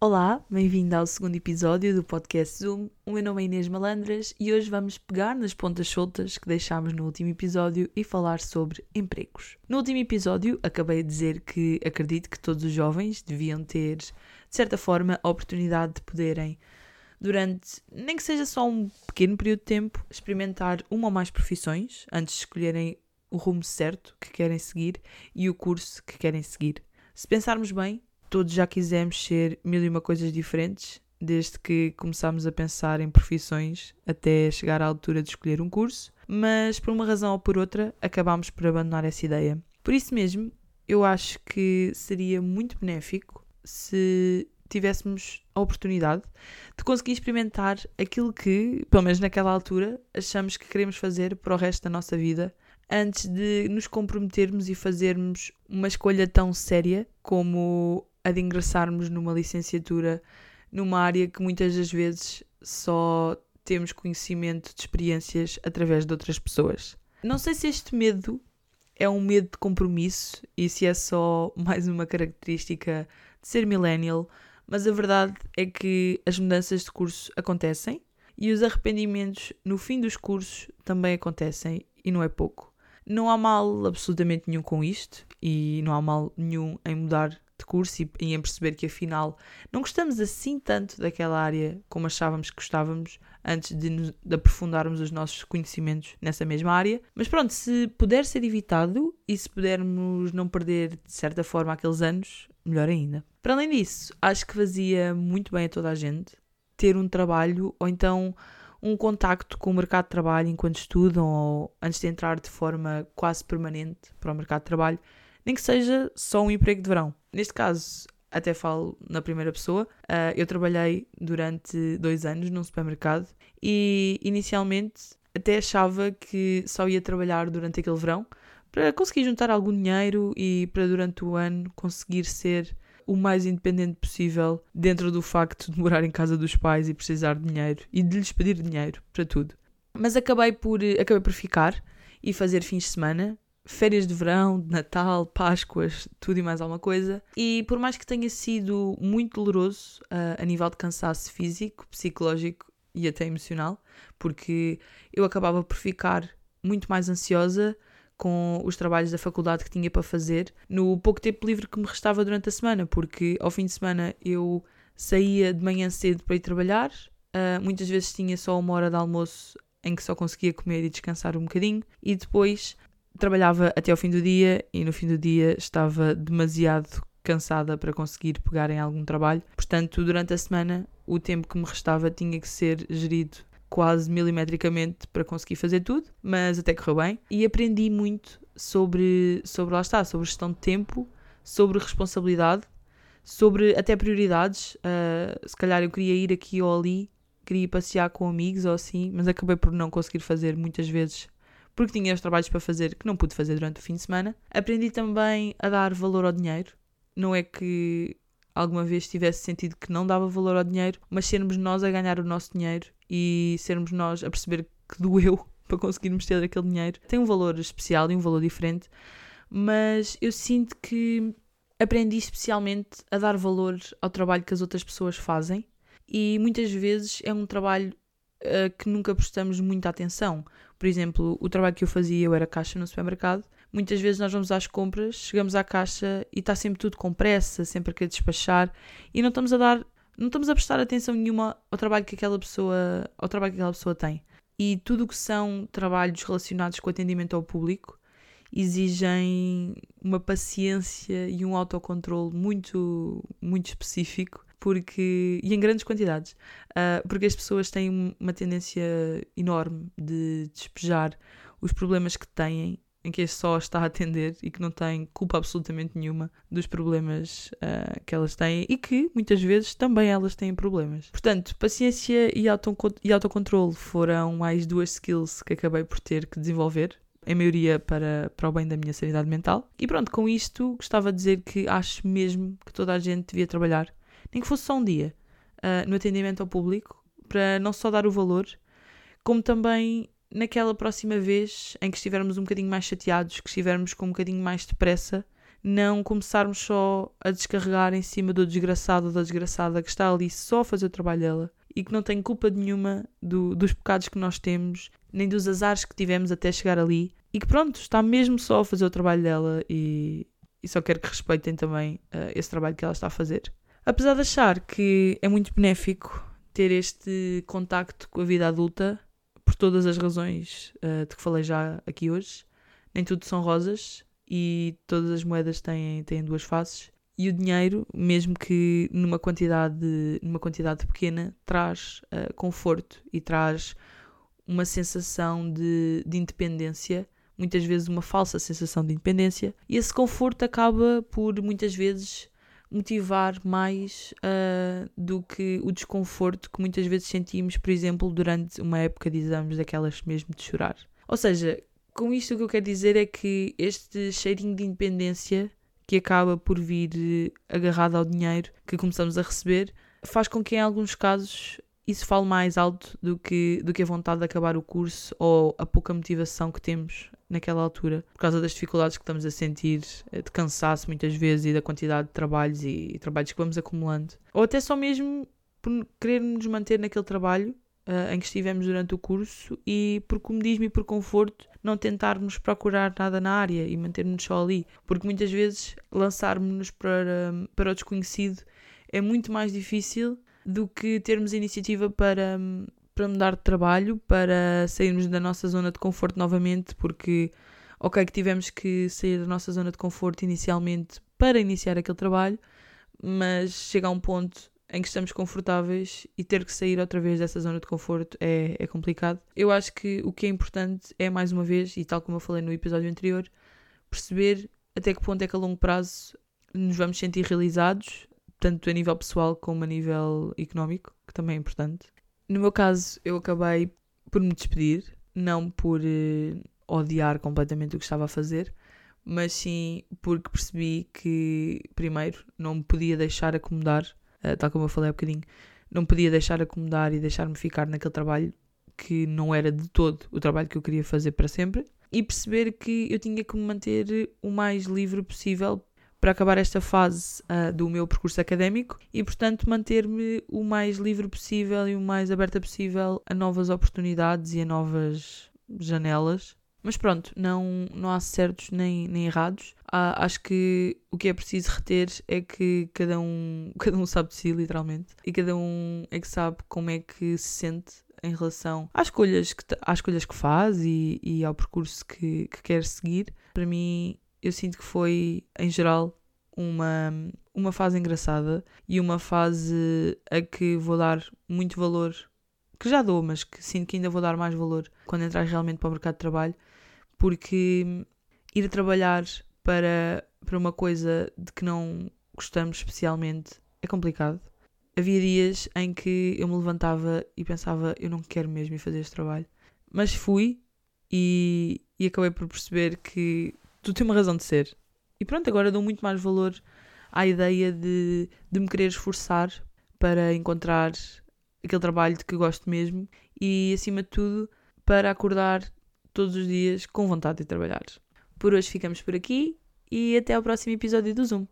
Olá, bem-vindo ao segundo episódio do podcast Zoom. O meu nome é Inês Malandras e hoje vamos pegar nas pontas soltas que deixámos no último episódio e falar sobre empregos. No último episódio, acabei de dizer que acredito que todos os jovens deviam ter, de certa forma, a oportunidade de poderem, durante nem que seja só um pequeno período de tempo, experimentar uma ou mais profissões antes de escolherem o rumo certo que querem seguir e o curso que querem seguir. Se pensarmos bem, todos já quisemos ser mil e uma coisas diferentes, desde que começámos a pensar em profissões até chegar à altura de escolher um curso, mas por uma razão ou por outra acabámos por abandonar essa ideia. Por isso mesmo, eu acho que seria muito benéfico se tivéssemos a oportunidade de conseguir experimentar aquilo que, pelo menos naquela altura, achamos que queremos fazer para o resto da nossa vida antes de nos comprometermos e fazermos uma escolha tão séria como a de ingressarmos numa licenciatura numa área que muitas das vezes só temos conhecimento de experiências através de outras pessoas. Não sei se este medo é um medo de compromisso e se é só mais uma característica de ser millennial, mas a verdade é que as mudanças de curso acontecem e os arrependimentos no fim dos cursos também acontecem e não é pouco. Não há mal absolutamente nenhum com isto e não há mal nenhum em mudar de curso e, em perceber que afinal não gostamos assim tanto daquela área como achávamos que gostávamos antes de, nos, de aprofundarmos os nossos conhecimentos nessa mesma área. Mas pronto, se puder ser evitado e se pudermos não perder de certa forma aqueles anos, melhor ainda. Para além disso, acho que fazia muito bem a toda a gente ter um trabalho ou então um contacto com o mercado de trabalho enquanto estudam ou antes de entrar de forma quase permanente para o mercado de trabalho, nem que seja só um emprego de verão. Neste caso, até falo na primeira pessoa, uh, eu trabalhei durante dois anos num supermercado e inicialmente até achava que só ia trabalhar durante aquele verão para conseguir juntar algum dinheiro e para durante o ano conseguir ser o mais independente possível dentro do facto de morar em casa dos pais e precisar de dinheiro e de lhes pedir dinheiro para tudo. Mas acabei por, acabei por ficar e fazer fins de semana férias de verão, de Natal, Páscoas, tudo e mais alguma coisa. E por mais que tenha sido muito doloroso uh, a nível de cansaço físico, psicológico e até emocional, porque eu acabava por ficar muito mais ansiosa com os trabalhos da faculdade que tinha para fazer no pouco tempo livre que me restava durante a semana, porque ao fim de semana eu saía de manhã cedo para ir trabalhar, uh, muitas vezes tinha só uma hora de almoço em que só conseguia comer e descansar um bocadinho, e depois trabalhava até ao fim do dia e no fim do dia estava demasiado cansada para conseguir pegar em algum trabalho. Portanto, durante a semana, o tempo que me restava tinha que ser gerido quase milimetricamente para conseguir fazer tudo, mas até correu bem. E aprendi muito sobre, sobre lá está, sobre gestão de tempo, sobre responsabilidade, sobre até prioridades. Uh, se calhar eu queria ir aqui ou ali, queria ir passear com amigos ou assim, mas acabei por não conseguir fazer muitas vezes porque tinha os trabalhos para fazer que não pude fazer durante o fim de semana. Aprendi também a dar valor ao dinheiro. Não é que alguma vez tivesse sentido que não dava valor ao dinheiro, mas sermos nós a ganhar o nosso dinheiro e sermos nós a perceber que doeu para conseguirmos ter aquele dinheiro tem um valor especial e um valor diferente, mas eu sinto que aprendi especialmente a dar valor ao trabalho que as outras pessoas fazem e muitas vezes é um trabalho uh, que nunca prestamos muita atenção. Por exemplo, o trabalho que eu fazia, eu era caixa no supermercado. Muitas vezes nós vamos às compras, chegamos à caixa e está sempre tudo com pressa, sempre a querer despachar e não estamos a dar, não estamos a prestar atenção nenhuma ao trabalho que aquela pessoa, ao trabalho que aquela pessoa tem. E tudo o que são trabalhos relacionados com atendimento ao público exigem uma paciência e um autocontrole muito, muito específico porque e em grandes quantidades, uh, porque as pessoas têm uma tendência enorme de despejar os problemas que têm em que só está a atender e que não tem culpa absolutamente nenhuma dos problemas uh, que elas têm e que muitas vezes também elas têm problemas. Portanto, paciência e, e autocontrole foram mais duas skills que acabei por ter que desenvolver. Em maioria para, para o bem da minha sanidade mental. E pronto, com isto gostava de dizer que acho mesmo que toda a gente devia trabalhar nem que fosse só um dia, uh, no atendimento ao público, para não só dar o valor, como também naquela próxima vez em que estivermos um bocadinho mais chateados, que estivermos com um bocadinho mais de pressa, não começarmos só a descarregar em cima do desgraçado ou da desgraçada que está ali só a fazer o trabalho dela e que não tem culpa nenhuma do, dos pecados que nós temos, nem dos azares que tivemos até chegar ali e que pronto, está mesmo só a fazer o trabalho dela e, e só quero que respeitem também uh, esse trabalho que ela está a fazer. Apesar de achar que é muito benéfico ter este contacto com a vida adulta, por todas as razões uh, de que falei já aqui hoje, nem tudo são rosas e todas as moedas têm, têm duas faces. E o dinheiro, mesmo que numa quantidade, numa quantidade pequena, traz uh, conforto e traz uma sensação de, de independência, muitas vezes uma falsa sensação de independência, e esse conforto acaba por muitas vezes motivar mais uh, do que o desconforto que muitas vezes sentimos, por exemplo, durante uma época de exames daquelas mesmo de chorar. Ou seja, com isto o que eu quero dizer é que este cheirinho de independência que acaba por vir eh, agarrado ao dinheiro que começamos a receber faz com que em alguns casos isso fale mais alto do que, do que a vontade de acabar o curso ou a pouca motivação que temos naquela altura, por causa das dificuldades que estamos a sentir, eh, de cansaço muitas vezes e da quantidade de trabalhos e, e trabalhos que vamos acumulando. Ou até só mesmo por querer nos manter naquele trabalho uh, em que estivemos durante o curso e por comodismo e por conforto não tentarmos procurar nada na área e mantermos só ali, porque muitas vezes lançarmos-nos para, para o desconhecido é muito mais difícil do que termos iniciativa para, para mudar de trabalho, para sairmos da nossa zona de conforto novamente, porque, ok, que tivemos que sair da nossa zona de conforto inicialmente para iniciar aquele trabalho, mas chega a um ponto em que estamos confortáveis e ter que sair outra vez dessa zona de conforto é, é complicado. Eu acho que o que é importante é, mais uma vez, e tal como eu falei no episódio anterior, perceber até que ponto é que a longo prazo nos vamos sentir realizados, tanto a nível pessoal como a nível económico, que também é importante. No meu caso, eu acabei por me despedir, não por uh, odiar completamente o que estava a fazer, mas sim porque percebi que, primeiro, não me podia deixar acomodar, uh, tal como eu falei há bocadinho, não podia deixar acomodar e deixar-me ficar naquele trabalho que não era de todo o trabalho que eu queria fazer para sempre, e perceber que eu tinha que me manter o mais livre possível para acabar esta fase uh, do meu percurso académico e, portanto, manter-me o mais livre possível e o mais aberta possível a novas oportunidades e a novas janelas. Mas pronto, não, não há certos nem, nem errados. Ah, acho que o que é preciso reter é que cada um, cada um sabe de si, literalmente, e cada um é que sabe como é que se sente em relação às escolhas que, às escolhas que faz e, e ao percurso que, que quer seguir. Para mim, eu sinto que foi, em geral, uma, uma fase engraçada e uma fase a que vou dar muito valor, que já dou, mas que sinto que ainda vou dar mais valor quando entrar realmente para o mercado de trabalho, porque ir trabalhar para, para uma coisa de que não gostamos especialmente é complicado. Havia dias em que eu me levantava e pensava, eu não quero mesmo ir fazer este trabalho. Mas fui e, e acabei por perceber que tudo tem uma razão de ser. E pronto, agora dou muito mais valor à ideia de, de me querer esforçar para encontrar aquele trabalho de que gosto mesmo e, acima de tudo, para acordar todos os dias com vontade de trabalhar. Por hoje ficamos por aqui e até ao próximo episódio do Zoom.